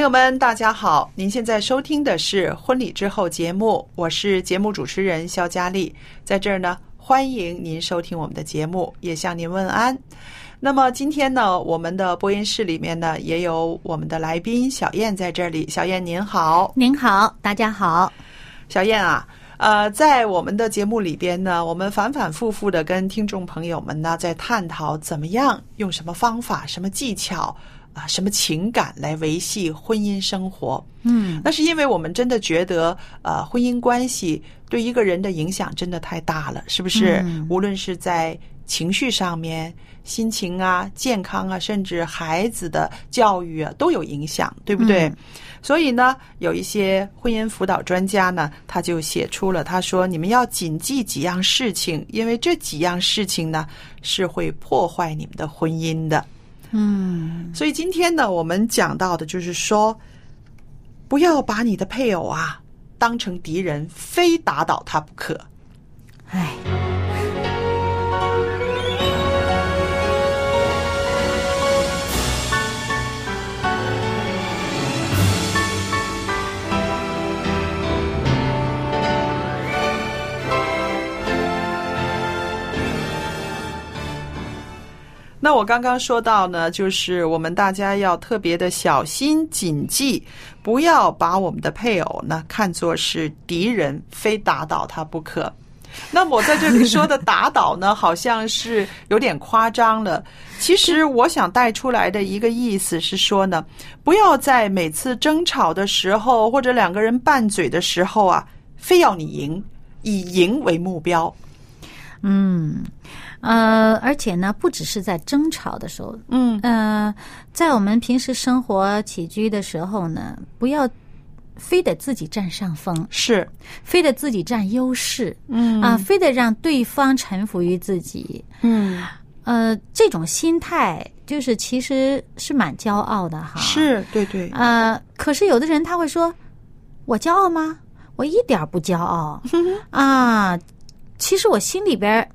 朋友们，大家好！您现在收听的是《婚礼之后》节目，我是节目主持人肖佳丽，在这儿呢，欢迎您收听我们的节目，也向您问安。那么今天呢，我们的播音室里面呢，也有我们的来宾小燕在这里。小燕您好，您好，大家好。小燕啊，呃，在我们的节目里边呢，我们反反复复的跟听众朋友们呢，在探讨怎么样用什么方法、什么技巧啊、什么情感来维系婚姻生活。嗯，那是因为我们真的觉得，呃，婚姻关系对一个人的影响真的太大了，是不是？嗯无论是在情绪上面、心情啊、健康啊，甚至孩子的教育啊，都有影响，对不对？嗯所以呢，有一些婚姻辅导专家呢，他就写出了，他说你们要谨记几样事情，因为这几样事情呢是会破坏你们的婚姻的。嗯，所以今天呢，我们讲到的就是说，不要把你的配偶啊当成敌人，非打倒他不可。哎，那我刚刚说到呢，就是我们大家要特别的小心谨记，不要把我们的配偶呢看作是敌人，非打倒他不可。那我在这里说的打倒呢，好像是有点夸张了。其实我想带出来的一个意思是说呢，不要在每次争吵的时候，或者两个人拌嘴的时候啊，非要你赢，以赢为目标。嗯，呃，而且呢，不只是在争吵的时候，嗯呃，在我们平时生活起居的时候呢，不要非得自己占上风，是，非得自己占优势，嗯啊，非得让对方臣服于自己，嗯，呃，这种心态就是其实是蛮骄傲的哈。，是对对，呃，可是有的人他会说：“我骄傲吗？我一点不骄傲 啊！其实我心里边儿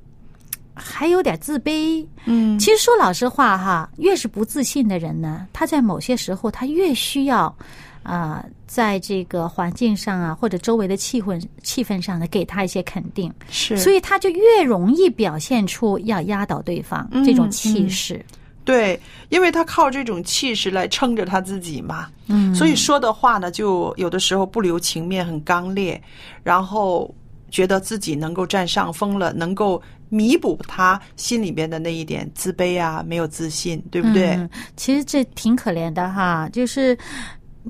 还有点自卑。嗯。其实说老实话哈，越是不自信的人呢，他在某些时候他越需要啊、在这个环境上啊，或者周围的气氛气氛上呢，给他一些肯定，是，所以他就越容易表现出要压倒对方嗯这种气势。对，因为他靠这种气势来撑着他自己嘛，嗯，所以说的话呢，就有的时候不留情面，很刚烈，然后觉得自己能够占上风了，能够弥补他心里边的那一点自卑啊，没有自信，对不对？嗯，其实这挺可怜的哈，就是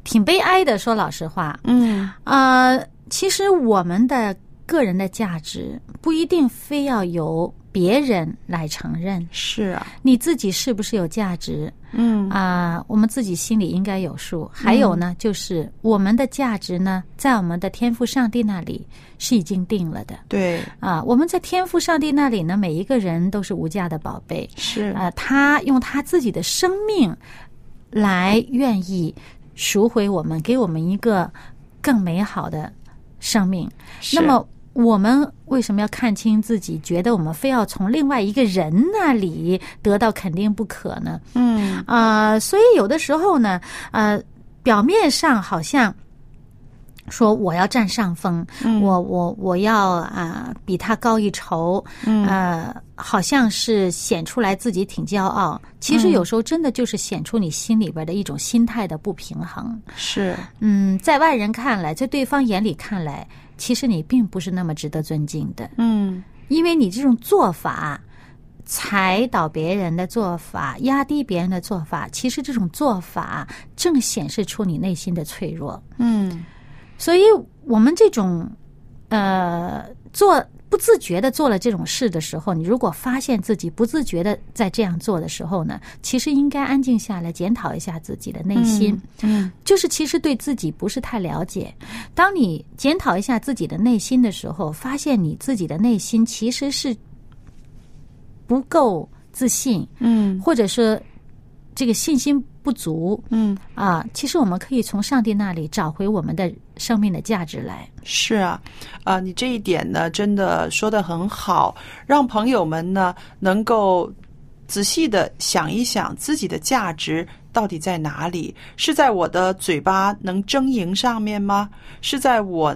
挺悲哀的。说老实话，嗯啊，其实我们的个人的价值不一定非要由别人来承认，是啊，你自己是不是有价值嗯啊？我们自己心里应该有数。还有呢，就是我们的价值呢，在我们的天赋上帝那里是已经定了的。对，啊，我们在天赋上帝那里呢，每一个人都是无价的宝贝。是，啊，他用他自己的生命来愿意赎回我们，给我们一个更美好的生命。那么，我们为什么要看清自己，觉得我们非要从另外一个人那里得到肯定不可呢？嗯。啊、所以有的时候呢，呃，表面上好像说我要占上风，嗯。我我我要啊、比他高一筹，嗯。呃，好像是显出来自己挺骄傲，其实有时候真的就是显出你心里边的一种心态的不平衡。是。嗯，在外人看来，在对方眼里看来，其实你并不是那么值得尊敬的，嗯因为你这种做法。踩倒别人的做法，压低别人的做法，其实这种做法正显示出你内心的脆弱。嗯所以，我们这种呃做不自觉的做了这种事的时候，你如果发现自己不自觉的在这样做的时候呢，其实应该安静下来，检讨一下自己的内心。嗯就是其实对自己不是太了解。当你检讨一下自己的内心的时候，发现你自己的内心其实是不够自信，嗯或者说这个信心不足嗯，啊。其实我们可以从上帝那里找回我们的生命的价值来。是啊，啊，你这一点呢，真的说的很好，让朋友们呢能够仔细的想一想自己的价值到底在哪里？是在我的嘴巴能争赢上面吗？是在我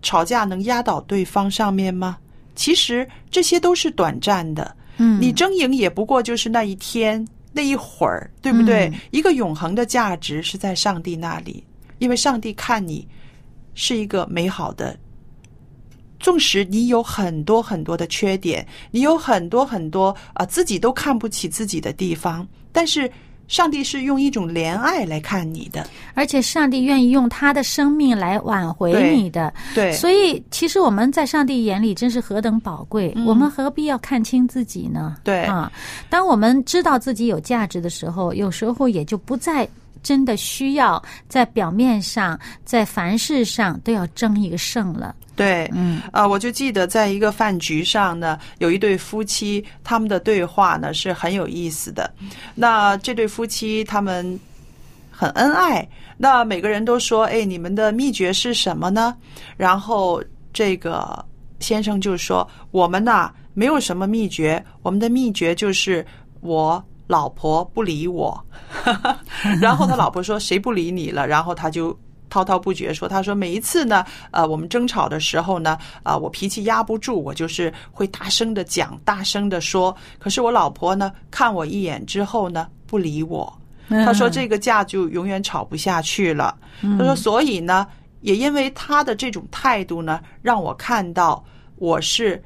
吵架能压倒对方上面吗？其实这些都是短暂的，嗯你争赢也不过就是那一天那一会儿，对不对？嗯一个永恒的价值是在上帝那里，因为上帝看你是一个美好的。纵使你有很多很多的缺点，你有很多很多啊、自己都看不起自己的地方，但是上帝是用一种怜爱来看你的，而且上帝愿意用他的生命来挽回你的，对，所以其实我们在上帝眼里真是何等宝贵，嗯。我们何必要看清自己呢？对。啊，当我们知道自己有价值的时候，有时候也就不再真的需要在表面上，在凡事上都要争一个胜了。对，嗯啊，我就记得在一个饭局上呢，有一对夫妻，他们的对话呢是很有意思的。那这对夫妻他们很恩爱，那每个人都说：“哎，你们的秘诀是什么呢？”然后这个先生就说：“我们呐没有什么秘诀，我们的秘诀就是我老婆不理我。”然后他老婆说：“谁不理你了？”然后他就。滔滔不绝说：“他说每一次呢，呃，我们争吵的时候呢，啊、我脾气压不住，我就是会大声的讲，大声的说。可是我老婆呢，看我一眼之后呢，不理我。他说这个架就永远吵不下去了。他说，所以呢，也因为他的这种态度呢，让我看到我是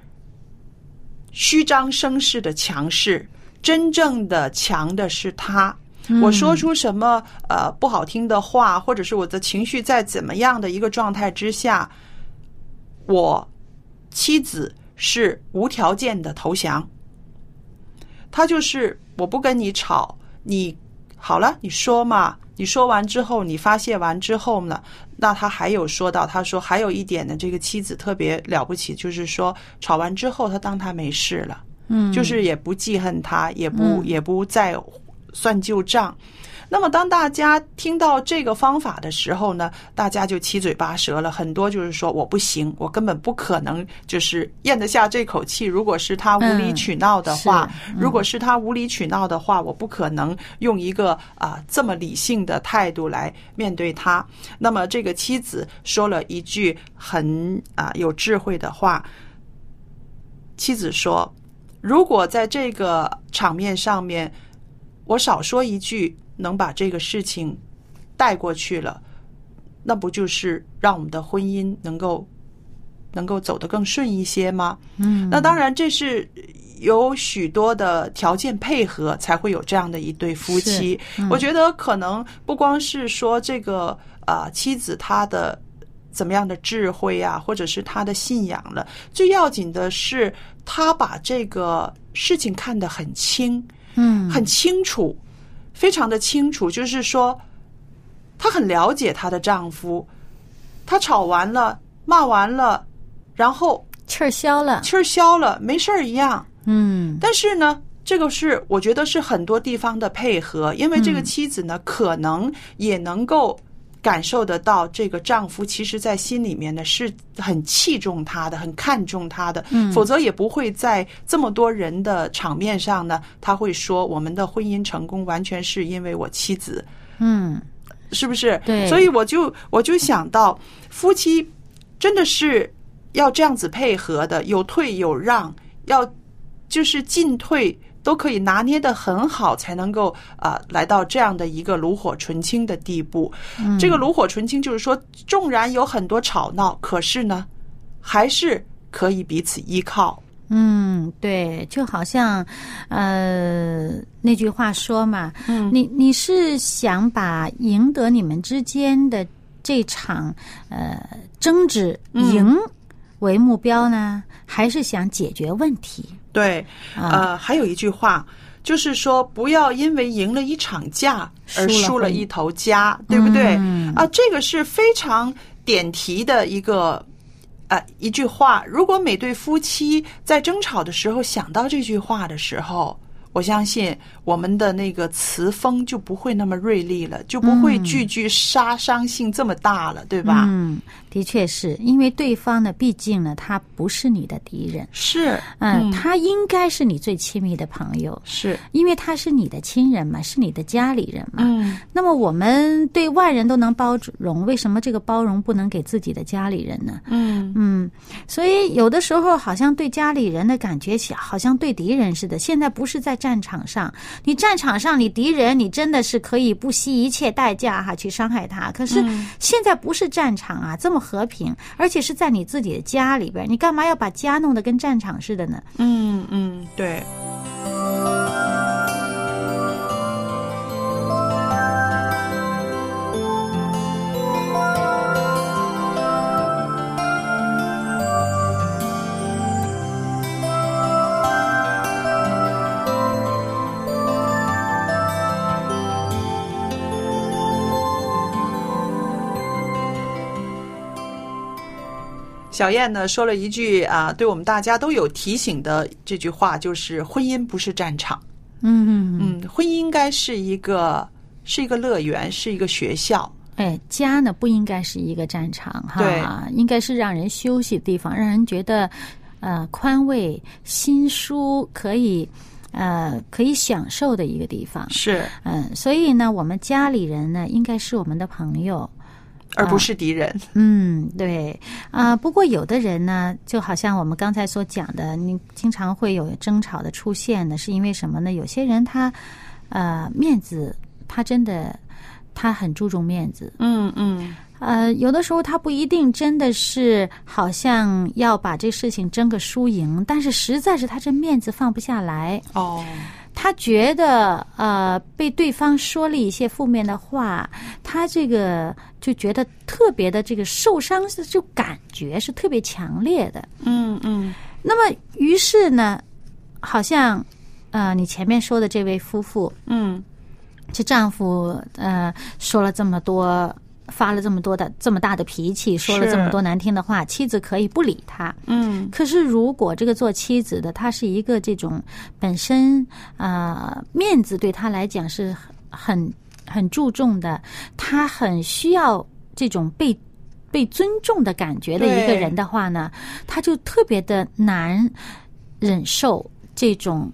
虚张声势的强势，真正的强的是他。我说出什么呃不好听的话，或者是我的情绪在怎么样的一个状态之下，我妻子是无条件的投降。他就是我不跟你吵，你好了，你说嘛。你说完之后，你发泄完之后呢，那他还有说到，他说还有一点呢，这个妻子特别了不起，就是说吵完之后，他当他没事了，嗯，就是也不记恨他，也不、嗯也不再算旧账。那么，当大家听到这个方法的时候呢，大家就七嘴八舌了。很多就是说我不行，我根本不可能就是咽得下这口气。如果是他无理取闹的话，如果是他无理取闹的话，我不可能用一个啊、这么理性的态度来面对他。那么，这个妻子说了一句很啊、有智慧的话。妻子说：“如果在这个场面上面，我少说一句，能把这个事情带过去了，那不就是让我们的婚姻能够能够走得更顺一些吗？嗯，那当然，这是有许多的条件配合，才会有这样的一对夫妻。嗯我觉得可能不光是说这个啊、呃妻子她的怎么样的智慧啊，或者是她的信仰了，最要紧的是她把这个事情看得很清，嗯。很清楚，非常的清楚，就是说，她很了解她的丈夫，她吵完了，骂完了，然后气儿消了，气儿消了，没事儿一样。嗯。但是呢，这个是我觉得是很多地方的配合，因为这个嗯。妻子呢，可能也能够感受得到，这个丈夫其实在心里面呢是很器重她的，很看重她的，嗯。否则也不会在这么多人的场面上呢，他会说我们的婚姻成功完全是因为我妻子，嗯，是不是？对。所以我就我就想到，夫妻真的是要这样子配合的，有退有让，要就是进退都可以拿捏的很好，才能够啊、呃来到这样的一个炉火纯青的地步。这个炉火纯青就是说，纵然有很多吵闹，可是呢，还是可以彼此依靠。嗯，对，就好像，呃，那句话说嘛，嗯你你是想把赢得你们之间的这场呃争执嗯赢为目标呢，还是想解决问题？对，啊呃，还有一句话。就是说，不要因为赢了一场架而输了婚输了一头家，对不对？嗯啊，这个是非常点题的一个呃一句话。如果每对夫妻在争吵的时候想到这句话的时候，我相信我们的那个词风就不会那么锐利了，就不会句句杀伤性这么大了，对吧？嗯，的确是因为对方呢，毕竟呢，他不是你的敌人，是，嗯，他应该是你最亲密的朋友，是，因为他是你的亲人嘛，是你的家里人嘛。嗯，那么我们对外人都能包容，为什么这个包容不能给自己的家里人呢？嗯，嗯，所以有的时候好像对家里人的感觉起，好像对敌人似的。现在不是在战场上，你战场上你敌人，你真的是可以不惜一切代价哈去伤害他。可是现在不是战场啊，这么和平，而且是在你自己的家里边，你干嘛要把家弄得跟战场似的呢？嗯，嗯，对。小燕呢说了一句啊，对我们大家都有提醒的这句话，就是婚姻不是战场。嗯嗯，嗯，婚姻应该是一个是一个乐园，是一个学校。哎，家呢不应该是一个战场哈，对应该是让人休息的地方，让人觉得呃宽慰、心舒，可以呃可以享受的一个地方。是，嗯，所以呢，我们家里人呢，应该是我们的朋友。而不是敌人。嗯，对啊、不过有的人呢，就好像我们刚才所讲的，你经常会有争吵的出现呢，是因为什么呢？有些人他呃面子，他真的他很注重面子。嗯嗯，呃，有的时候他不一定真的是好像要把这事情争个输赢，但是实在是他这面子放不下来，哦，他觉得呃被对方说了一些负面的话，他这个就觉得特别的这个受伤的就感觉是特别强烈的。嗯嗯那么于是呢，好像呃你前面说的这位夫妇，嗯这丈夫呃说了这么多，发了这么多的这么大的脾气，说了这么多难听的话，妻子可以不理他。嗯可是如果这个做妻子的，他是一个这种本身呃面子对他来讲是很很注重的，他很需要这种被。被尊重的感觉的一个人的话呢，他就特别的难忍受这种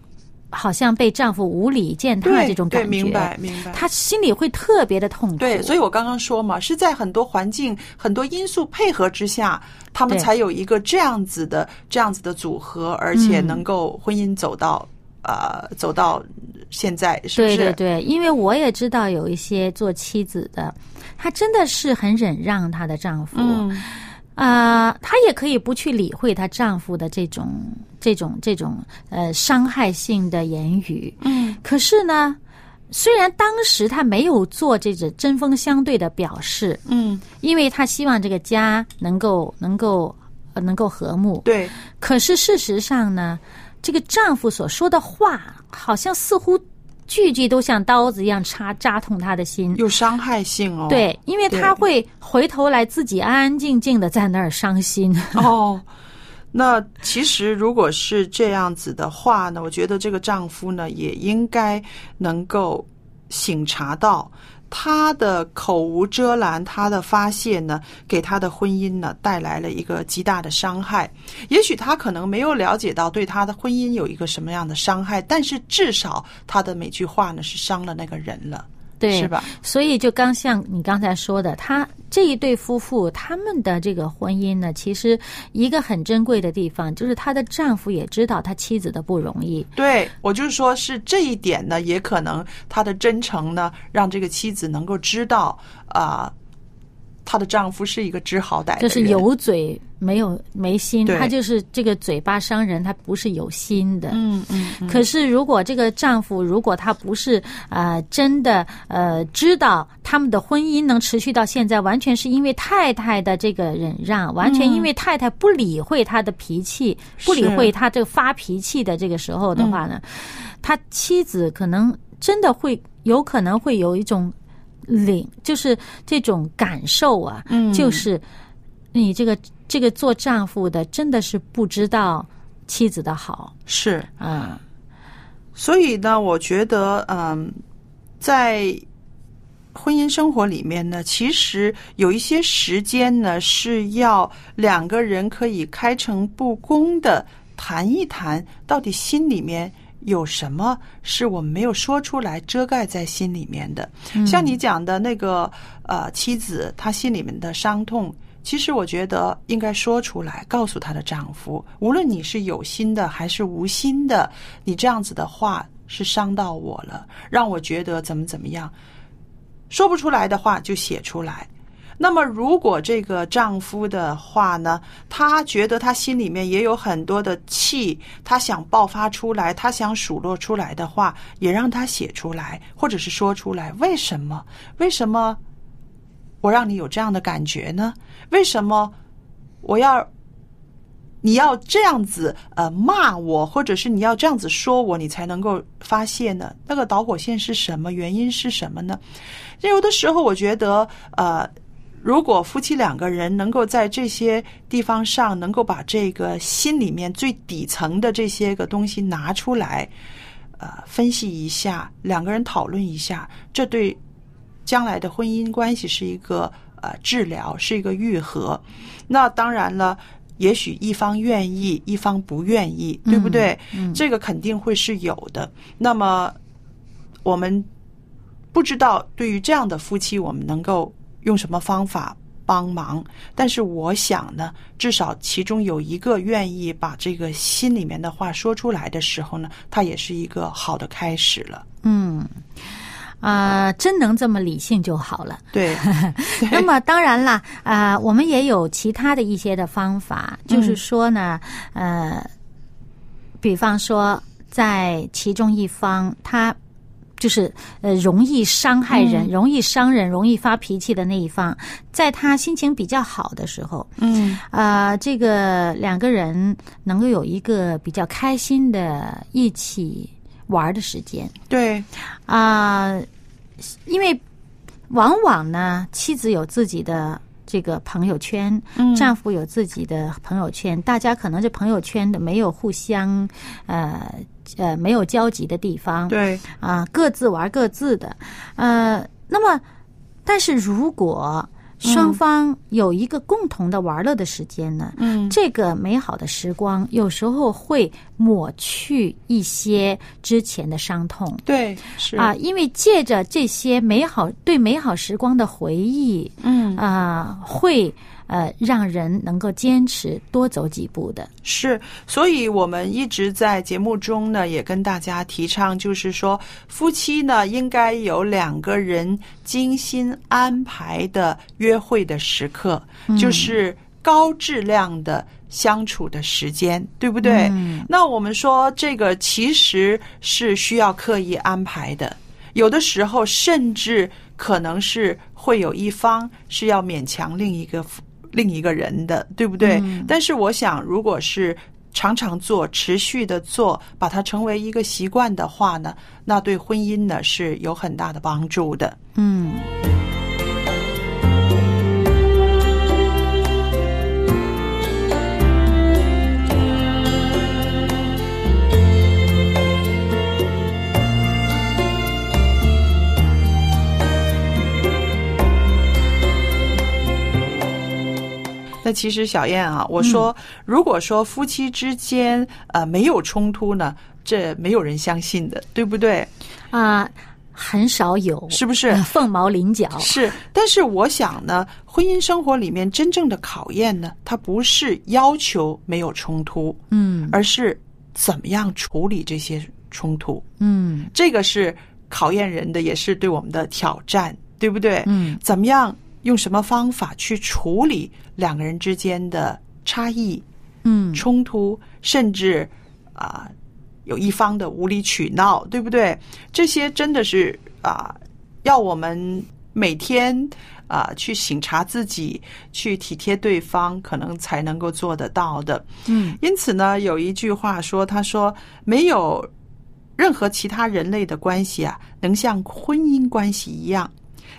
好像被丈夫无理践踏这种感觉。明白明白。她心里会特别的痛苦。对，所以我刚刚说嘛，是在很多环境、很多因素配合之下，他们才有一个这样子的、这样子的组合，而且嗯能够婚姻走到、呃走到现在，是不是？对对对，因为我也知道有一些做妻子的，她真的是很忍让她的丈夫，嗯啊、她也可以不去理会她丈夫的这种、这种、这种呃伤害性的言语。嗯。可是呢，虽然当时她没有做这种针锋相对的表示，嗯，因为她希望这个家能够能够呃能够和睦，对，可是事实上呢，这个丈夫所说的话，好像似乎句句都像刀子一样插扎痛她的心。有伤害性哦。对，因为对她会回头来自己安安静静的在那儿伤心。哦，那其实如果是这样子的话呢，我觉得这个丈夫呢也应该能够醒察到他的口无遮拦，他的发泄呢，给他的婚姻呢带来了一个极大的伤害。也许他可能没有了解到对他的婚姻有一个什么样的伤害，但是至少他的每句话呢是伤了那个人了。对，是吧？所以就刚像你刚才说的，他这一对夫妇他们的这个婚姻呢，其实一个很珍贵的地方，就是她的丈夫也知道他妻子的不容易。对我就是说，是这一点呢，也可能他的真诚呢，让这个妻子能够知道啊、她的丈夫是一个知好歹的人，就是有嘴没有没心，对。他就是这个嘴巴伤人，她不是有心的。嗯嗯嗯，可是，如果这个丈夫如果他不是呃真的呃知道他们的婚姻能持续到现在，完全是因为太太的这个忍让，完全因为太太不理会他的脾气，不理会他这个发脾气的这个时候的话呢，他妻子可能真的会有可能会有一种领，就是这种感受啊，嗯就是你这个这个做丈夫的真的是不知道妻子的好是。啊。所以呢，我觉得，嗯，在婚姻生活里面呢，其实有一些时间呢，是要两个人可以开诚布公的谈一谈，到底心里面有什么是我们没有说出来，遮盖在心里面的。像你讲的那个呃妻子，她心里面的伤痛。其实我觉得应该说出来，告诉她的丈夫，无论你是有心的还是无心的，你这样子的话是伤到我了，让我觉得怎么怎么样。说不出来的话就写出来。那么，如果这个丈夫的话呢，他觉得他心里面也有很多的气，他想爆发出来，他想数落出来的话，也让他写出来，或者是说出来。为什么？为什么我让你有这样的感觉呢？为什么我要你要这样子呃骂我，或者是你要这样子说我，你才能够发泄呢？那个导火线是什么？原因是什么呢？有的时候，我觉得呃。如果夫妻两个人能够在这些地方上，能够把这个心里面最底层的这些个东西拿出来，呃，分析一下，两个人讨论一下，这对将来的婚姻关系是一个呃治疗，是一个愈合。那当然了，也许一方愿意，一方不愿意，对不对？这个肯定会是有的。那么我们不知道对于这样的夫妻，我们能够用什么方法帮忙？但是我想呢，至少其中有一个愿意把这个心里面的话说出来的时候呢，它也是一个好的开始了。嗯，啊、真能这么理性就好了。对，那么当然啦，啊、我们也有其他的一些的方法，就是说呢，呃，比方说在其中一方他。就是呃，容易伤害人、容易伤人、容易发脾气的那一方，在他心情比较好的时候，嗯。啊，这个两个人能够有一个比较开心的一起玩的时间。对，啊、因为往往呢，妻子有自己的这个朋友圈，嗯。丈夫有自己的朋友圈，大家可能这朋友圈的没有互相呃呃没有交集的地方，对，啊，各自玩各自的，呃，那么，但是如果双方有一个共同的玩乐的时间呢，嗯。这个美好的时光有时候会抹去一些之前的伤痛对，是。啊，，因为借着这些美好对美好时光的回忆嗯，啊，会呃让人能够坚持多走几步的。是，所以我们一直在节目中呢，也跟大家提倡，就是说，夫妻呢应该有两个人精心安排的约会的时刻，就是高质量的相处的时间，对不对？嗯那我们说这个其实是需要刻意安排的，有的时候甚至可能是会有一方是要勉强另一个另一个人的，对不对？但是我想，如果是常常做、持续的做，把它成为一个习惯的话呢，那对婚姻呢是有很大的帮助的。嗯。那其实小燕啊，我说，如果说夫妻之间呃没有冲突呢，这没有人相信的，对不对？啊、很少有，是不是呃凤毛麟角。是，但是我想呢，婚姻生活里面真正的考验呢，它不是要求没有冲突，嗯而是怎么样处理这些冲突。嗯这个是考验人的，也是对我们的挑战，对不对？嗯，怎么样用什么方法去处理两个人之间的差异、嗯冲突，甚至啊、有一方的无理取闹，对不对？这些真的是啊、要我们每天啊、去省察自己，去体贴对方，可能才能够做得到的。嗯因此呢，有一句话说：“他说没有任何其他人类的关系啊，能像婚姻关系一样，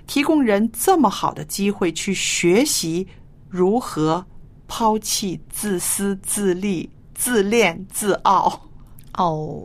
提供人这么好的机会去学习如何抛弃自私自利、自恋自傲。”哦，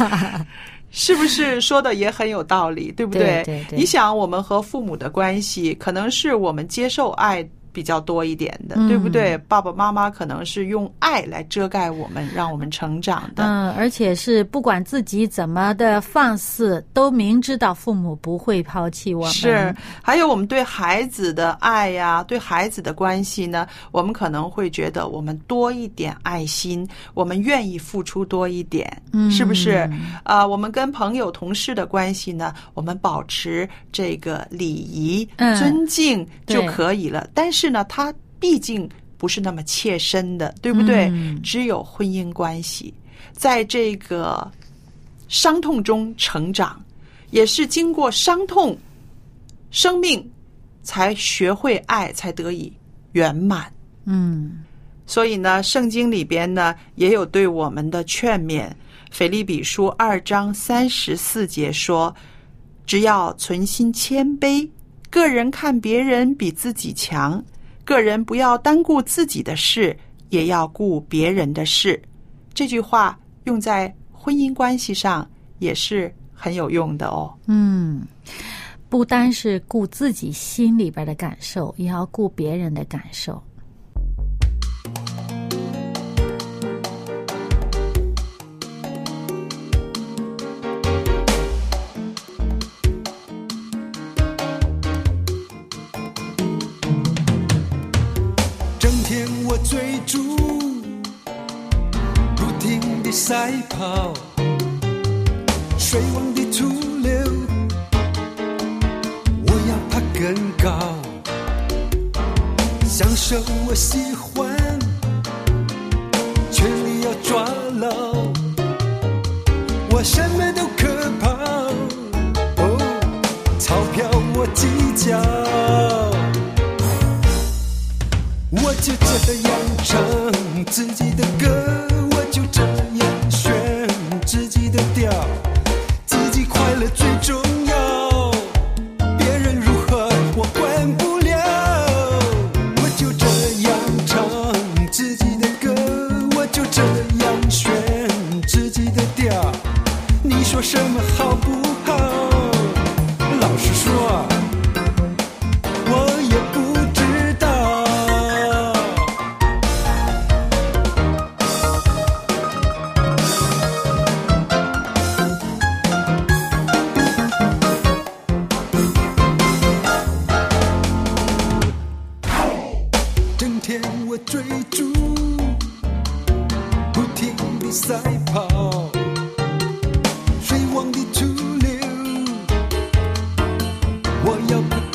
是不是说的也很有道理，对不对对对。你想，我们和父母的关系，可能是我们接受爱比较多一点的，嗯对不对？爸爸妈妈可能是用爱来遮盖我们，让我们成长的。嗯，而且是不管自己怎么的放肆，都明知道父母不会抛弃我们。是，还有我们对孩子的爱呀、对孩子的关系呢，我们可能会觉得我们多一点爱心，我们愿意付出多一点，嗯是不是？啊、我们跟朋友、同事的关系呢，我们保持这个礼仪、嗯尊敬就可以了。但是呢，它毕竟不是那么切身的，对不对？嗯只有婚姻关系，在这个伤痛中成长，也是经过伤痛，生命才学会爱，才得以圆满。嗯所以呢，圣经里边呢也有对我们的劝勉。腓立比书二章三十四节说：“只要存心谦卑，个人看别人比自己强，个人不要单顾自己的事，也要顾别人的事。”这句话用在婚姻关系上也是很有用的哦。嗯，不单是顾自己心里边的感受，也要顾别人的感受。水往低处流，我要爬更高，享受我喜欢，权力要抓牢，我什么都可抛，哦，钞票我计较。我就这样唱自己的歌，我就这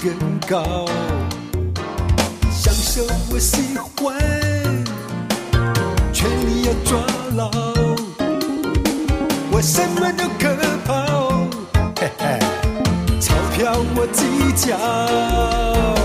更高，享受我喜欢，权力要抓牢，我什么都可抛，嘿嘿，钞票我计较。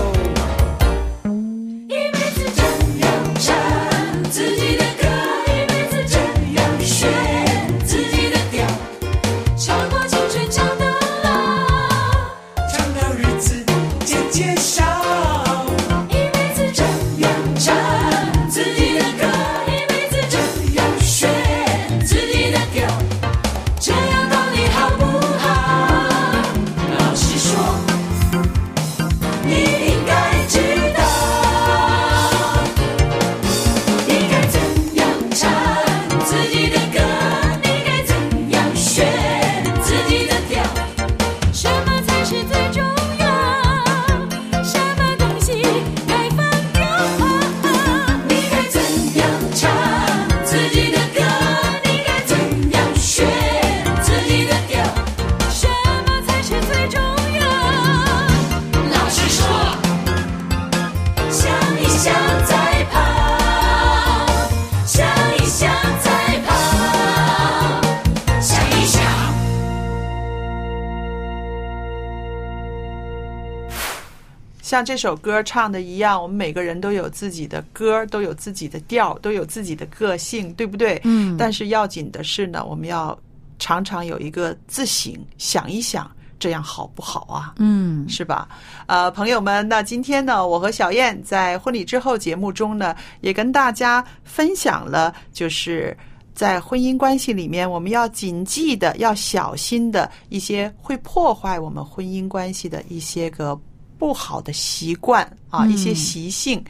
像这首歌唱的一样，我们每个人都有自己的歌，都有自己的调，都有自己的个性，对不对？嗯但是要紧的是呢，我们要常常有一个自省，想一想，这样好不好啊？嗯是吧？呃，朋友们，那今天呢，我和小燕在婚礼之后节目中呢，也跟大家分享了，就是在婚姻关系里面，我们要谨记的、要小心的一些会破坏我们婚姻关系的一些个不好的习惯啊，嗯一些习性。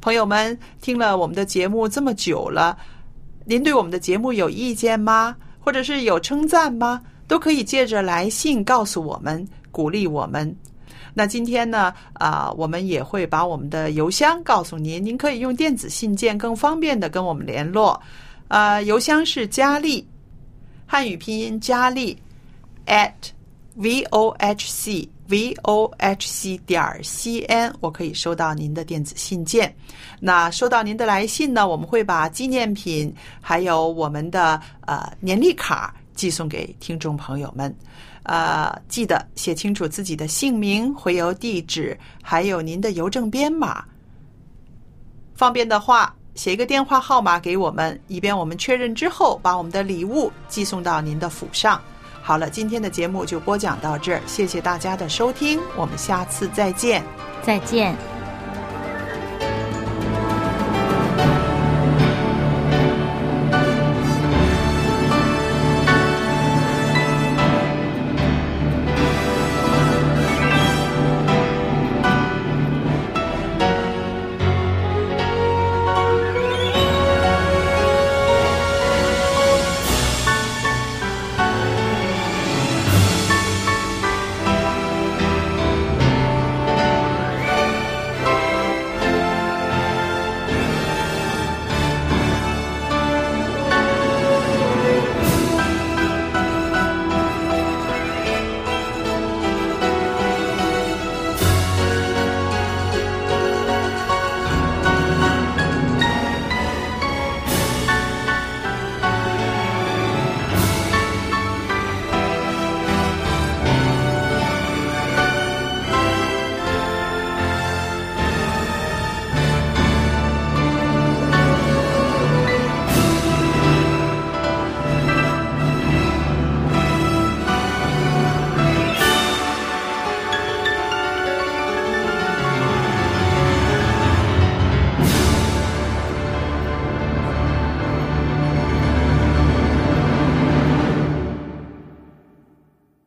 朋友们，听了我们的节目这么久了，您对我们的节目有意见吗？或者是有称赞吗？都可以借着来信告诉我们，鼓励我们。那今天呢，啊、我们也会把我们的邮箱告诉您，您可以用电子信件更方便的跟我们联络。呃，邮箱是佳丽，汉语拼音佳丽 at v o h c v o h c 点 c n，我可以收到您的电子信件。那收到您的来信呢，我们会把纪念品还有我们的呃年历卡寄送给听众朋友们。呃，记得写清楚自己的姓名、回邮地址，还有您的邮政编码。方便的话，写一个电话号码给我们，以便我们确认之后把我们的礼物寄送到您的府上。好了，今天的节目就播讲到这儿，谢谢大家的收听，我们下次再见。再见。